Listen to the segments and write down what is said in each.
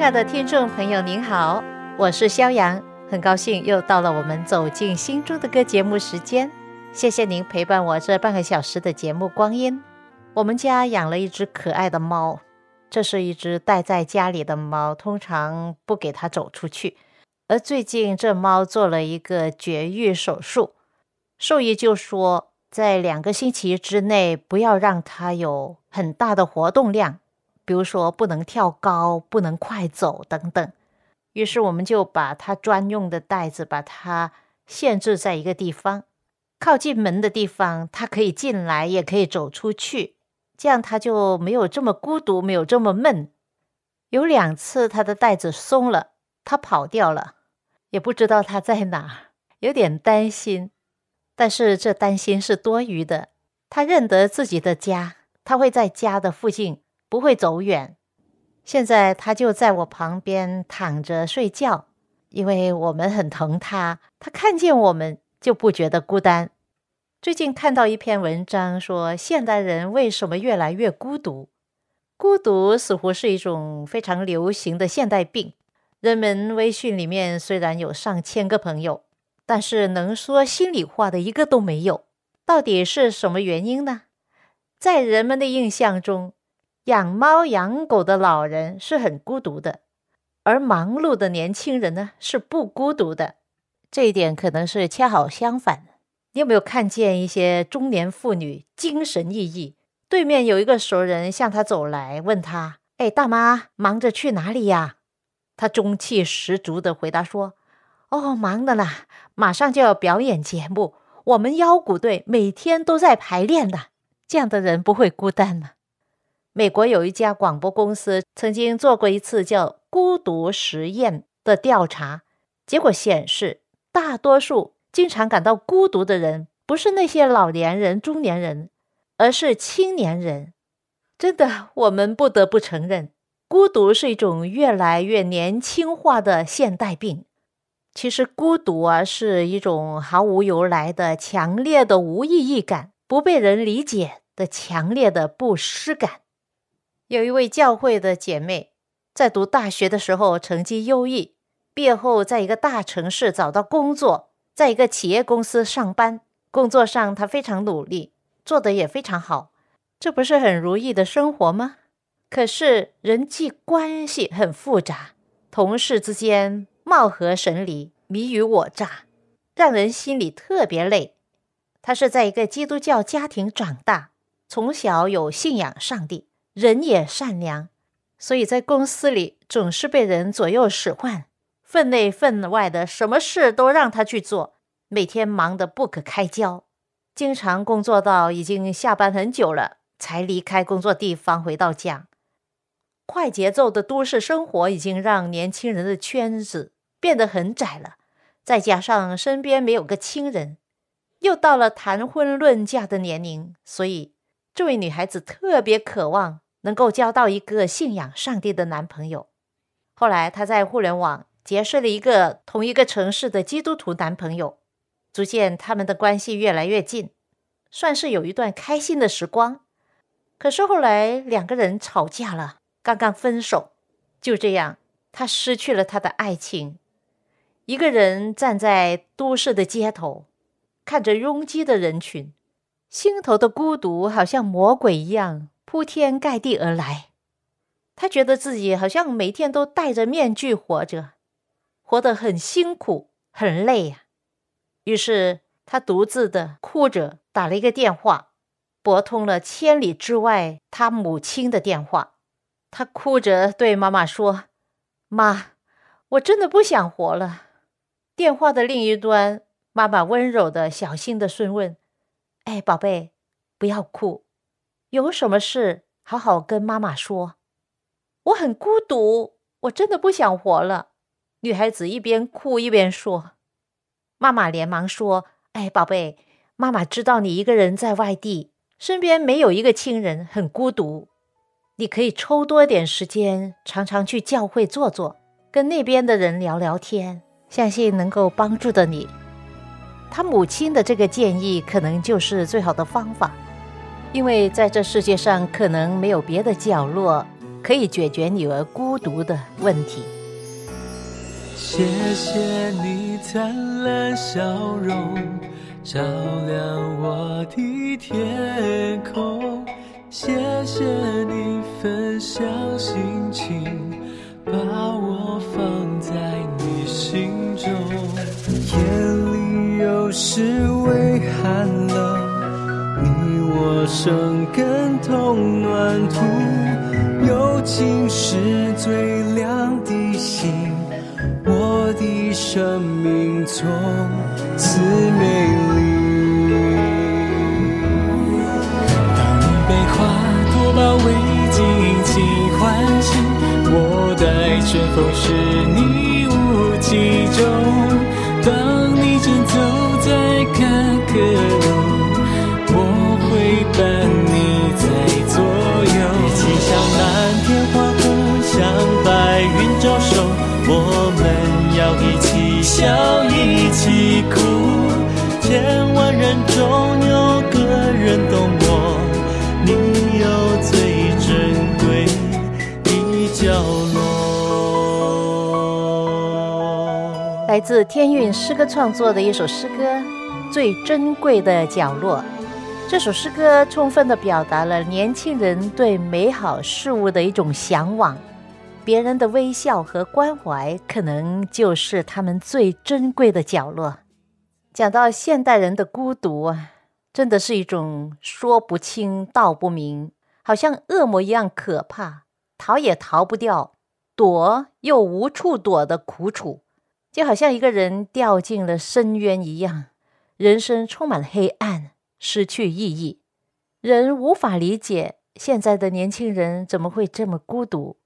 亲爱的听众朋友，您好，我是肖阳，很高兴又到了我们走进心中的歌节目时间。谢谢您陪伴我这半个小时的节目光阴。我们家养了一只可爱的猫，这是一只待在家里的猫，通常不给它走出去。而最近这猫做了一个绝育手术，兽医就说在两个星期之内不要让它有很大的活动量。比如说不能跳高、不能快走等等，于是我们就把它专用的袋子把它限制在一个地方，靠近门的地方，它可以进来，也可以走出去，这样它就没有这么孤独，没有这么闷。有两次它的袋子松了，它跑掉了，也不知道它在哪，有点担心。但是这担心是多余的，它认得自己的家，它会在家的附近。不会走远。现在他就在我旁边躺着睡觉，因为我们很疼他。他看见我们就不觉得孤单。最近看到一篇文章说，现代人为什么越来越孤独？孤独似乎是一种非常流行的现代病。人们微信里面虽然有上千个朋友，但是能说心里话的一个都没有。到底是什么原因呢？在人们的印象中。养猫养狗的老人是很孤独的，而忙碌的年轻人呢是不孤独的。这一点可能是恰好相反。你有没有看见一些中年妇女精神奕奕？对面有一个熟人向她走来，问她：“哎，大妈，忙着去哪里呀？”她中气十足的回答说：“哦，忙的啦，马上就要表演节目，我们腰鼓队每天都在排练的。这样的人不会孤单吗？”美国有一家广播公司曾经做过一次叫“孤独实验”的调查，结果显示，大多数经常感到孤独的人，不是那些老年人、中年人，而是青年人。真的，我们不得不承认，孤独是一种越来越年轻化的现代病。其实，孤独啊，是一种毫无由来的强烈的无意义感，不被人理解的强烈的不适感。有一位教会的姐妹，在读大学的时候成绩优异，毕业后在一个大城市找到工作，在一个企业公司上班。工作上她非常努力，做得也非常好，这不是很如意的生活吗？可是人际关系很复杂，同事之间貌合神离，你与我诈，让人心里特别累。她是在一个基督教家庭长大，从小有信仰上帝。人也善良，所以在公司里总是被人左右使唤，分内分外的什么事都让他去做，每天忙得不可开交，经常工作到已经下班很久了才离开工作地方回到家。快节奏的都市生活已经让年轻人的圈子变得很窄了，再加上身边没有个亲人，又到了谈婚论嫁的年龄，所以。这位女孩子特别渴望能够交到一个信仰上帝的男朋友。后来，她在互联网结识了一个同一个城市的基督徒男朋友，逐渐他们的关系越来越近，算是有一段开心的时光。可是后来两个人吵架了，刚刚分手，就这样，她失去了她的爱情，一个人站在都市的街头，看着拥挤的人群。心头的孤独好像魔鬼一样铺天盖地而来，他觉得自己好像每天都戴着面具活着，活得很辛苦、很累呀。于是他独自的哭着打了一个电话，拨通了千里之外他母亲的电话。他哭着对妈妈说：“妈，我真的不想活了。”电话的另一端，妈妈温柔的、小心的询问。哎，宝贝，不要哭，有什么事好好跟妈妈说。我很孤独，我真的不想活了。女孩子一边哭一边说。妈妈连忙说：“哎，宝贝，妈妈知道你一个人在外地，身边没有一个亲人，很孤独。你可以抽多点时间，常常去教会坐坐，跟那边的人聊聊天，相信能够帮助的你。”他母亲的这个建议可能就是最好的方法，因为在这世界上可能没有别的角落可以解决女儿孤独的问题。谢谢你灿烂笑容，照亮我的天空。谢谢你分享心情，把我放在不是为寒冷，你我生根同暖土，友情是最亮的星。我的生命从此美丽。自天韵诗歌创作的一首诗歌《最珍贵的角落》。这首诗歌充分的表达了年轻人对美好事物的一种向往。别人的微笑和关怀，可能就是他们最珍贵的角落。讲到现代人的孤独啊，真的是一种说不清道不明，好像恶魔一样可怕，逃也逃不掉，躲又无处躲的苦楚，就好像一个人掉进了深渊一样，人生充满了黑暗，失去意义。人无法理解现在的年轻人怎么会这么孤独。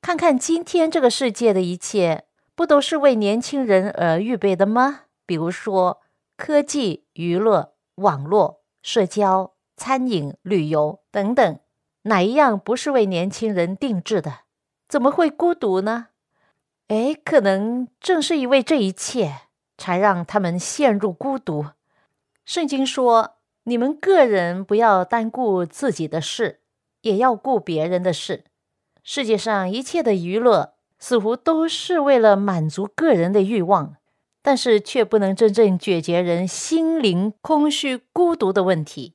看看今天这个世界的一切，不都是为年轻人而预备的吗？比如说科技、娱乐、网络、社交、餐饮、旅游等等，哪一样不是为年轻人定制的？怎么会孤独呢？哎，可能正是因为这一切，才让他们陷入孤独。圣经说：“你们个人不要单顾自己的事，也要顾别人的事。”世界上一切的娱乐似乎都是为了满足个人的欲望，但是却不能真正解决人心灵空虚、孤独的问题。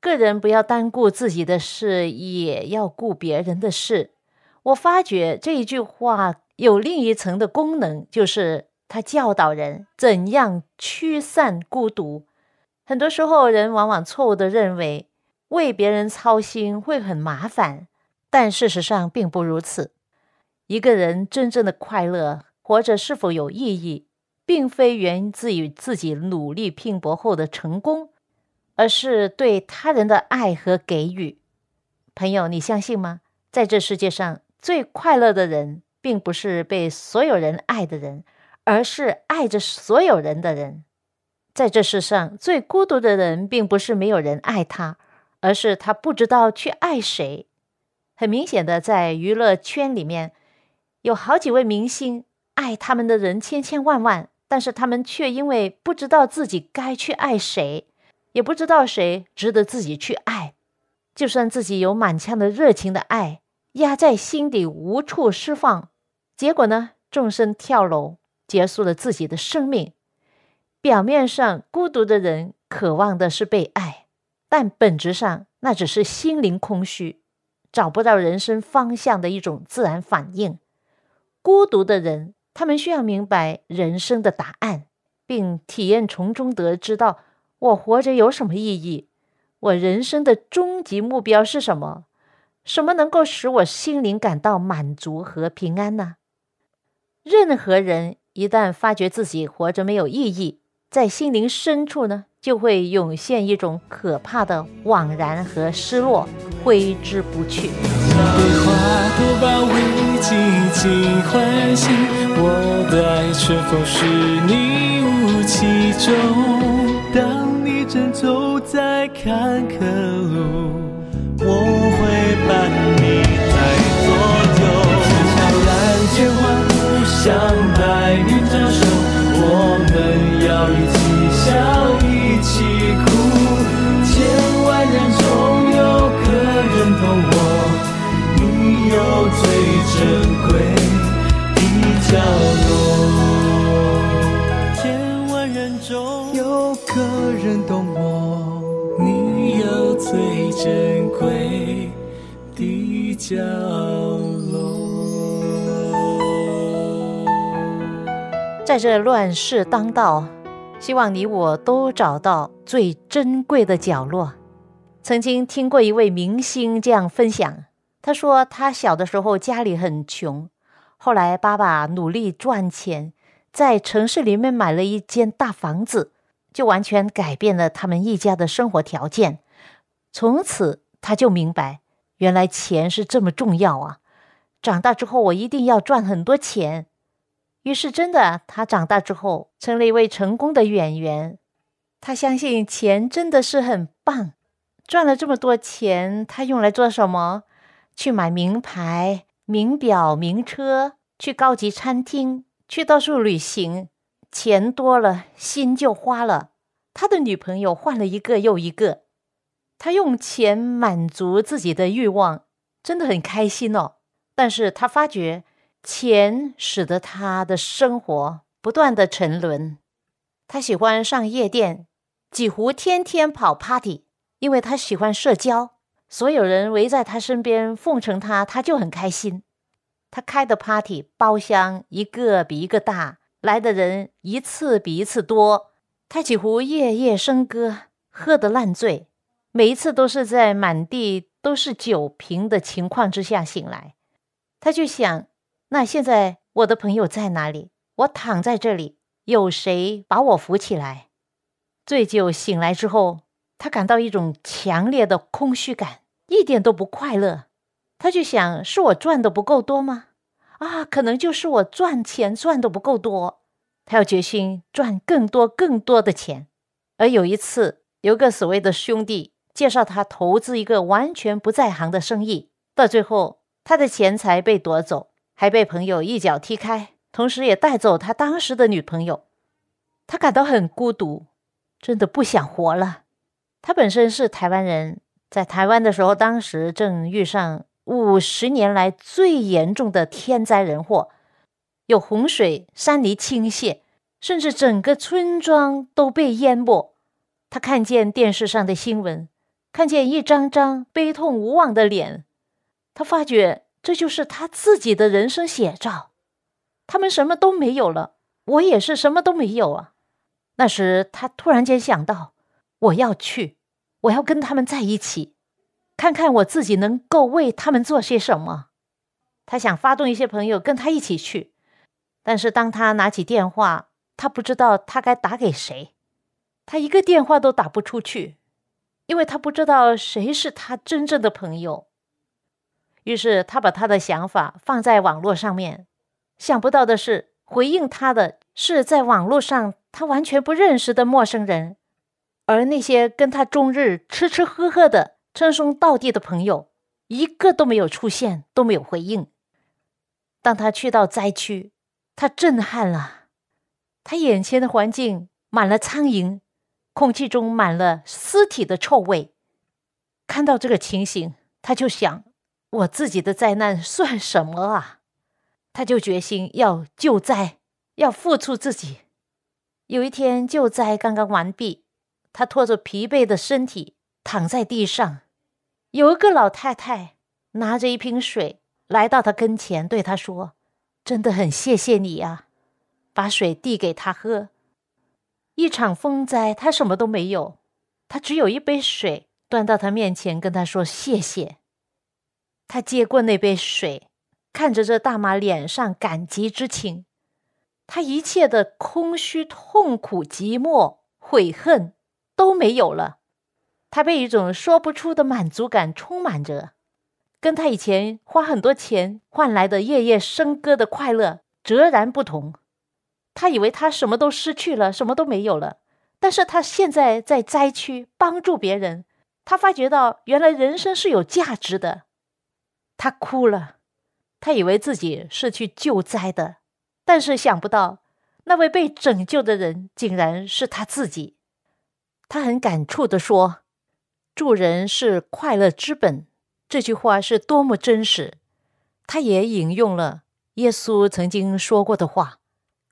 个人不要单顾自己的事，也要顾别人的事。我发觉这一句话有另一层的功能，就是它教导人怎样驱散孤独。很多时候，人往往错误的认为为别人操心会很麻烦。但事实上并不如此。一个人真正的快乐，活着是否有意义，并非源自于自己努力拼搏后的成功，而是对他人的爱和给予。朋友，你相信吗？在这世界上最快乐的人，并不是被所有人爱的人，而是爱着所有人的人。在这世上最孤独的人，并不是没有人爱他，而是他不知道去爱谁。很明显的，在娱乐圈里面，有好几位明星，爱他们的人千千万万，但是他们却因为不知道自己该去爱谁，也不知道谁值得自己去爱，就算自己有满腔的热情的爱，压在心底无处释放，结果呢，纵身跳楼，结束了自己的生命。表面上孤独的人渴望的是被爱，但本质上那只是心灵空虚。找不到人生方向的一种自然反应。孤独的人，他们需要明白人生的答案，并体验从中得知到我活着有什么意义，我人生的终极目标是什么，什么能够使我心灵感到满足和平安呢？任何人一旦发觉自己活着没有意义，在心灵深处呢？就会涌现一种可怕的惘然和失落，挥之不去。当你正走在坎坷路，我要一起笑，一起哭。千万人中有个人懂我，你有最珍贵的角落。千万人中有个人懂我，你有最珍贵的角落。在这乱世当道，希望你我都找到最珍贵的角落。曾经听过一位明星这样分享，他说他小的时候家里很穷，后来爸爸努力赚钱，在城市里面买了一间大房子，就完全改变了他们一家的生活条件。从此他就明白，原来钱是这么重要啊！长大之后我一定要赚很多钱。于是，真的，他长大之后成了一位成功的演员。他相信钱真的是很棒，赚了这么多钱，他用来做什么？去买名牌、名表、名车，去高级餐厅，去到处旅行。钱多了，心就花了。他的女朋友换了一个又一个，他用钱满足自己的欲望，真的很开心哦。但是他发觉。钱使得他的生活不断的沉沦。他喜欢上夜店，几乎天天跑 party，因为他喜欢社交。所有人围在他身边奉承他，他就很开心。他开的 party 包厢一个比一个大，来的人一次比一次多。他几乎夜夜笙歌，喝得烂醉，每一次都是在满地都是酒瓶的情况之下醒来。他就想。那现在我的朋友在哪里？我躺在这里，有谁把我扶起来？醉酒醒来之后，他感到一种强烈的空虚感，一点都不快乐。他就想：是我赚的不够多吗？啊，可能就是我赚钱赚的不够多。他要决心赚更多更多的钱。而有一次，有个所谓的兄弟介绍他投资一个完全不在行的生意，到最后他的钱财被夺走。还被朋友一脚踢开，同时也带走他当时的女朋友。他感到很孤独，真的不想活了。他本身是台湾人，在台湾的时候，当时正遇上五十年来最严重的天灾人祸，有洪水、山泥倾泻，甚至整个村庄都被淹没。他看见电视上的新闻，看见一张张悲痛无望的脸，他发觉。这就是他自己的人生写照。他们什么都没有了，我也是什么都没有啊。那时他突然间想到，我要去，我要跟他们在一起，看看我自己能够为他们做些什么。他想发动一些朋友跟他一起去，但是当他拿起电话，他不知道他该打给谁，他一个电话都打不出去，因为他不知道谁是他真正的朋友。于是他把他的想法放在网络上面，想不到的是，回应他的是在网络上他完全不认识的陌生人，而那些跟他终日吃吃喝喝的称兄道弟的朋友，一个都没有出现，都没有回应。当他去到灾区，他震撼了，他眼前的环境满了苍蝇，空气中满了尸体的臭味。看到这个情形，他就想。我自己的灾难算什么啊？他就决心要救灾，要付出自己。有一天救灾刚刚完毕，他拖着疲惫的身体躺在地上，有一个老太太拿着一瓶水来到他跟前，对他说：“真的很谢谢你啊！”把水递给他喝。一场风灾，他什么都没有，他只有一杯水，端到他面前，跟他说：“谢谢。”他接过那杯水，看着这大妈脸上感激之情，他一切的空虚、痛苦、寂寞、悔恨都没有了。他被一种说不出的满足感充满着，跟他以前花很多钱换来的夜夜笙歌的快乐截然不同。他以为他什么都失去了，什么都没有了。但是他现在在灾区帮助别人，他发觉到原来人生是有价值的。他哭了，他以为自己是去救灾的，但是想不到那位被拯救的人竟然是他自己。他很感触的说：“助人是快乐之本。”这句话是多么真实。他也引用了耶稣曾经说过的话：“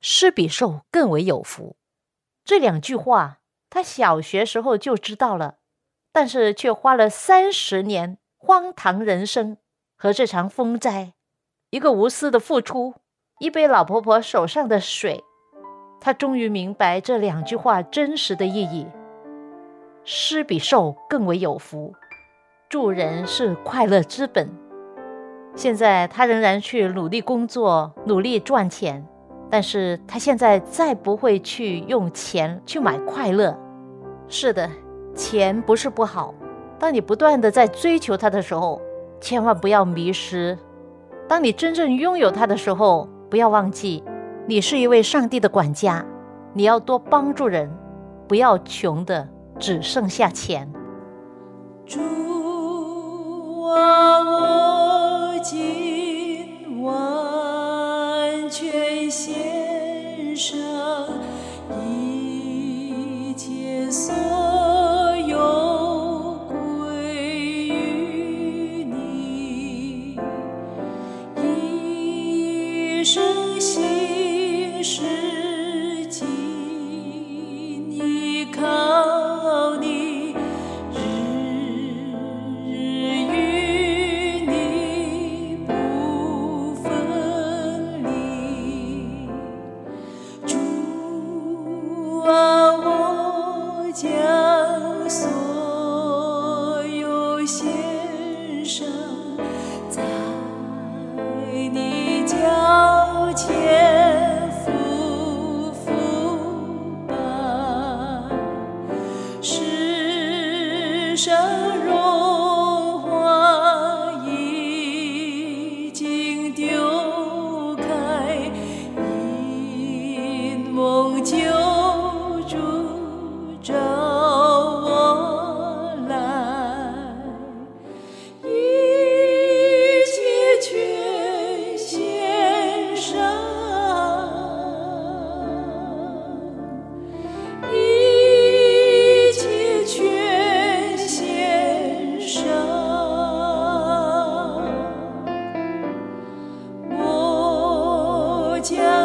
施比受更为有福。”这两句话，他小学时候就知道了，但是却花了三十年荒唐人生和这场风灾，一个无私的付出，一杯老婆婆手上的水，他终于明白这两句话真实的意义：施比受更为有福，助人是快乐之本。现在他仍然去努力工作，努力赚钱。但是他现在再不会去用钱去买快乐。是的，钱不是不好。当你不断的在追求它的时候，千万不要迷失。当你真正拥有它的时候，不要忘记，你是一位上帝的管家。你要多帮助人，不要穷的只剩下钱。主啊，我今晚。献上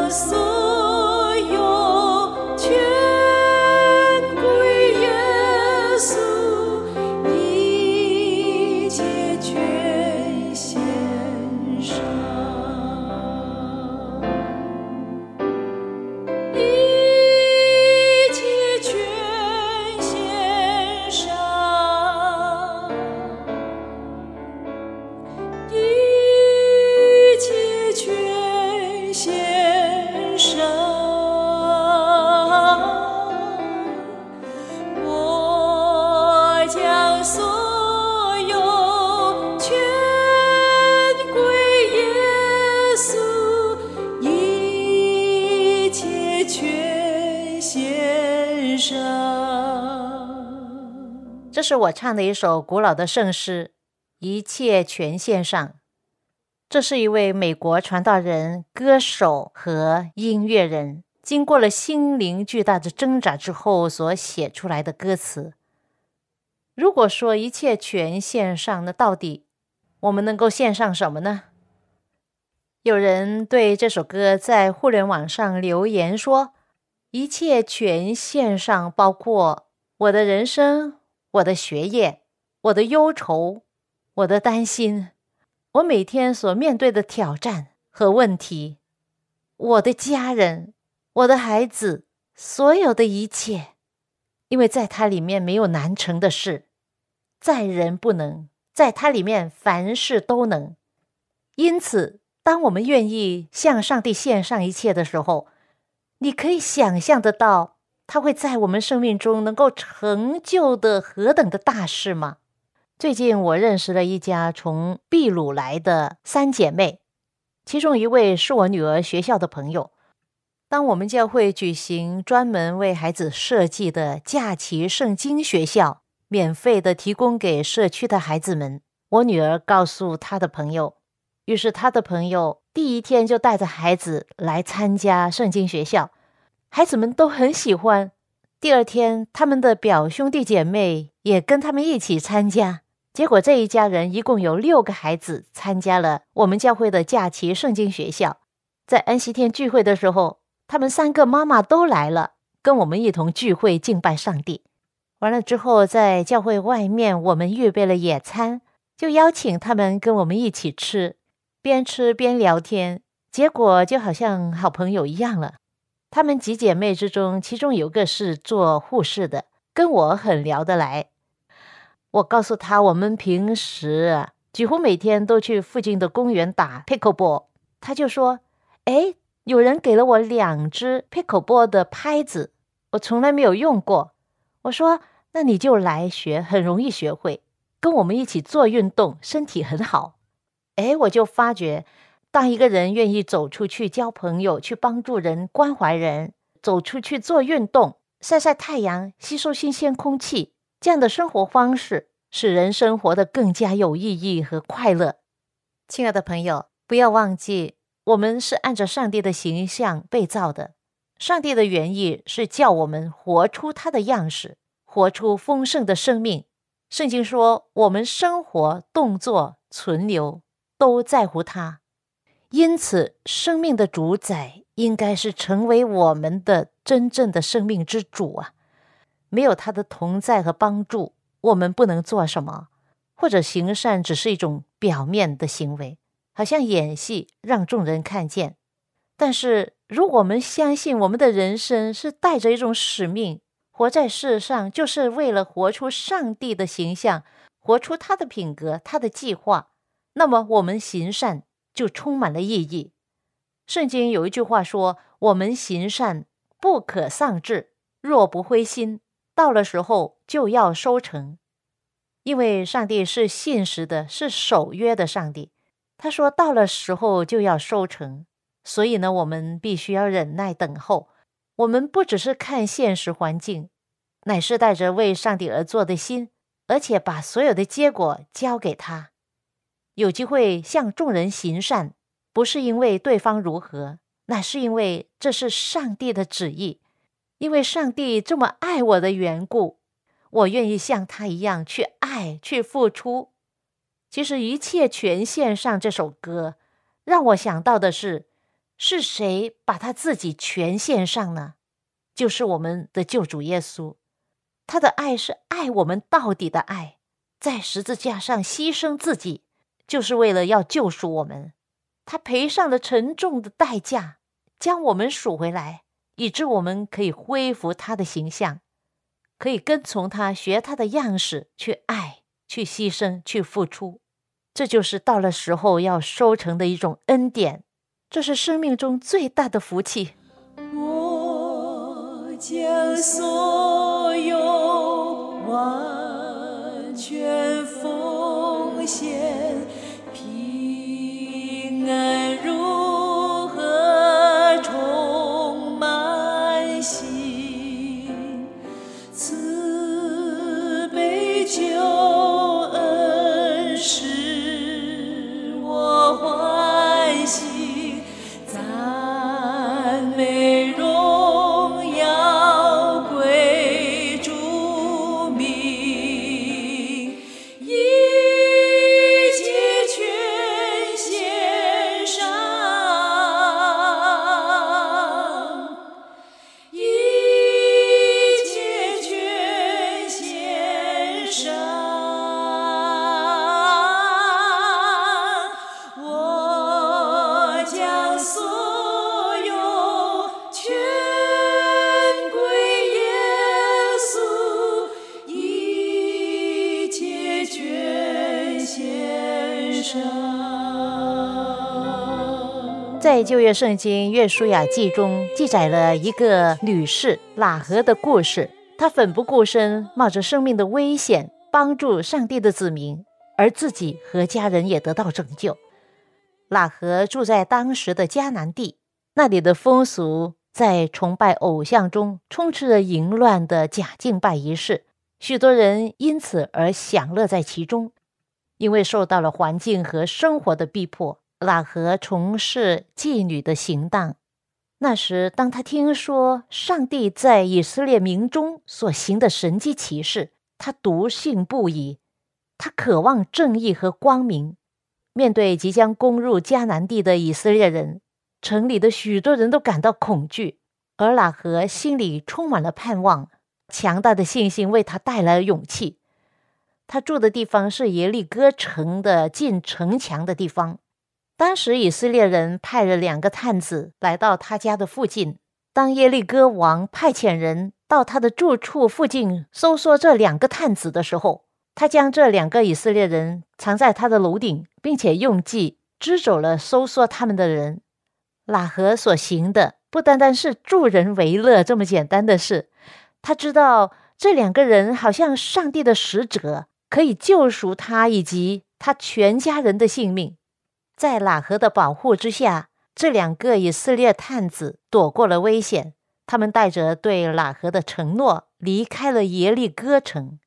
我上。这是我唱的一首古老的圣诗，《一切全献上》。这是一位美国传道人、歌手和音乐人，经过了心灵巨大的挣扎之后所写出来的歌词。如果说一切全献上，那到底我们能够献上什么呢？有人对这首歌在互联网上留言说：“一切全献上，包括我的人生、我的学业、我的忧愁、我的担心，我每天所面对的挑战和问题，我的家人、我的孩子，所有的一切，因为在它里面没有难成的事，在人不能，在它里面凡事都能。因此，当我们愿意向上帝献上一切的时候，你可以想象得到，他会在我们生命中能够成就的何等的大事吗？最近我认识了一家从秘鲁来的三姐妹，其中一位是我女儿学校的朋友。当我们教会举行专门为孩子设计的假期圣经学校，免费的提供给社区的孩子们，我女儿告诉她的朋友，于是她的朋友第一天就带着孩子来参加圣经学校，孩子们都很喜欢。第二天，他们的表兄弟姐妹也跟他们一起参加，结果这一家人一共有六个孩子参加了我们教会的假期圣经学校，在安息天聚会的时候。他们三个妈妈都来了，跟我们一同聚会敬拜上帝。完了之后，在教会外面，我们预备了野餐，就邀请他们跟我们一起吃，边吃边聊天，结果就好像好朋友一样了。她们几姐妹之中，其中有个是做护士的，跟我很聊得来。我告诉她，我们平时几乎每天都去附近的公园打 pickleball，她就说：“哎。”有人给了我两只 pickleball 的拍子，我从来没有用过。我说：“那你就来学，很容易学会。跟我们一起做运动，身体很好。”哎，我就发觉，当一个人愿意走出去交朋友，去帮助人、关怀人，走出去做运动、晒晒太阳、吸收新鲜空气，这样的生活方式，使人生活得更加有意义和快乐。亲爱的朋友，不要忘记。我们是按照上帝的形象被造的，上帝的原意是叫我们活出他的样式，活出丰盛的生命。圣经说，我们生活、动作、存留都在乎他，因此，生命的主宰应该是成为我们的真正的生命之主啊！没有他的同在和帮助，我们不能做什么，或者行善只是一种表面的行为。好像演戏让众人看见，但是如果我们相信我们的人生是带着一种使命，活在世上就是为了活出上帝的形象，活出他的品格、他的计划，那么我们行善就充满了意义。圣经有一句话说：“我们行善不可丧志，若不灰心，到了时候就要收成。”因为上帝是信实的，是守约的上帝。他说：“到了时候就要收成，所以呢，我们必须要忍耐等候。我们不只是看现实环境，乃是带着为上帝而做的心，而且把所有的结果交给他。有机会向众人行善，不是因为对方如何，乃是因为这是上帝的旨意。因为上帝这么爱我的缘故，我愿意像他一样去爱，去付出。”其实一切全献上这首歌，让我想到的是，是谁把他自己全献上呢？就是我们的救主耶稣，他的爱是爱我们到底的爱，在十字架上牺牲自己，就是为了要救赎我们。他赔上了沉重的代价，将我们赎回来，以致我们可以恢复他的形象，可以跟从他，学他的样式去爱。去牺牲，去付出，这就是到了时候要收成的一种恩典，这是生命中最大的福气。我将所有完全奉献，在旧约圣经约书亚记中记载了一个女士喇合的故事。她奋不顾身，冒着生命的危险，帮助上帝的子民，而自己和家人也得到拯救。喇合住在当时的迦南地，那里的风俗在崇拜偶像中充斥着淫乱的假敬拜仪式，许多人因此而享乐在其中。因为受到了环境和生活的逼迫，喇合从事妓女的行当。那时，当他听说上帝在以色列民中所行的神迹奇事，他笃信不疑。他渴望正义和光明。面对即将攻入迦南地的以色列人，城里的许多人都感到恐惧，而喇合心里充满了盼望。强大的信心为他带来了勇气。他住的地方是耶利哥城的近城墙的地方。当时以色列人派了两个探子来到他家的附近。当耶利哥王派遣人到他的住处附近搜索这两个探子的时候，他将这两个以色列人藏在他的楼顶，并且用计支走了搜索他们的人。喇合所行的不单单是助人为乐这么简单的事，他知道这两个人好像上帝的使者，可以救赎他以及他全家人的性命。在喇合的保护之下，这两个以色列探子躲过了危险。他们带着对喇合的承诺，离开了耶利哥城。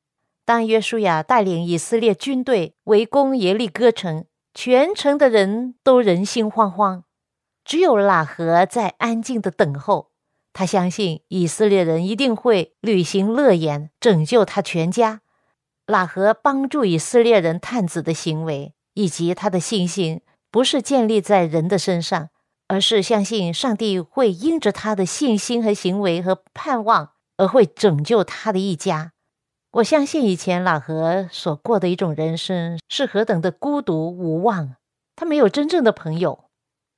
当约书亚带领以色列军队围攻耶利哥城，全城的人都人心惶惶，只有喇合在安静的等候。他相信以色列人一定会履行诺言，拯救他全家。喇合帮助以色列人探子的行为以及他的信心，不是建立在人的身上，而是相信上帝会因着他的信心和行为和盼望而会拯救他的一家。我相信以前老何所过的一种人生是何等的孤独无望。他没有真正的朋友，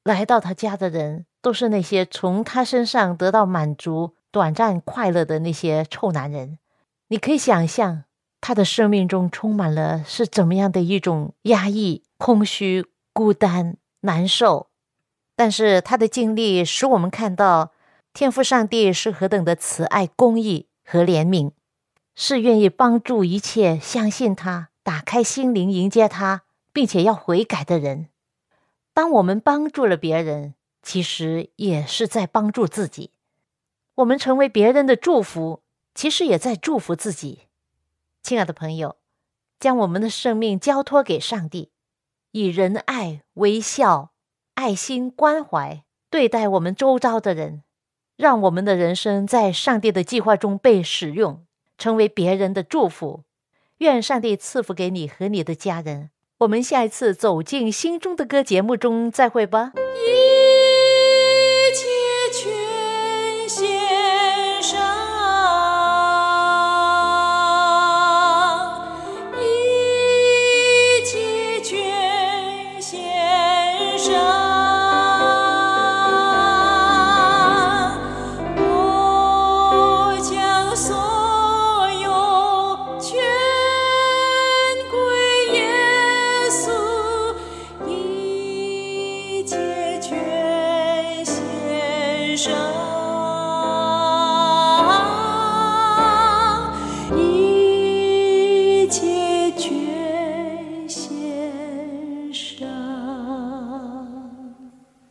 来到他家的人都是那些从他身上得到满足、短暂快乐的那些臭男人。你可以想象他的生命中充满了是怎么样的一种压抑、空虚、孤单、难受。但是他的经历使我们看到天父上帝是何等的慈爱、公义和怜悯。是愿意帮助一切相信他、打开心灵迎接他，并且要悔改的人。当我们帮助了别人，其实也是在帮助自己。我们成为别人的祝福，其实也在祝福自己。亲爱的朋友，将我们的生命交托给上帝，以仁爱、微笑、爱心、关怀对待我们周遭的人，让我们的人生在上帝的计划中被使用。成为别人的祝福，愿上帝赐福给你和你的家人。我们下一次走进心中的歌节目中再会吧。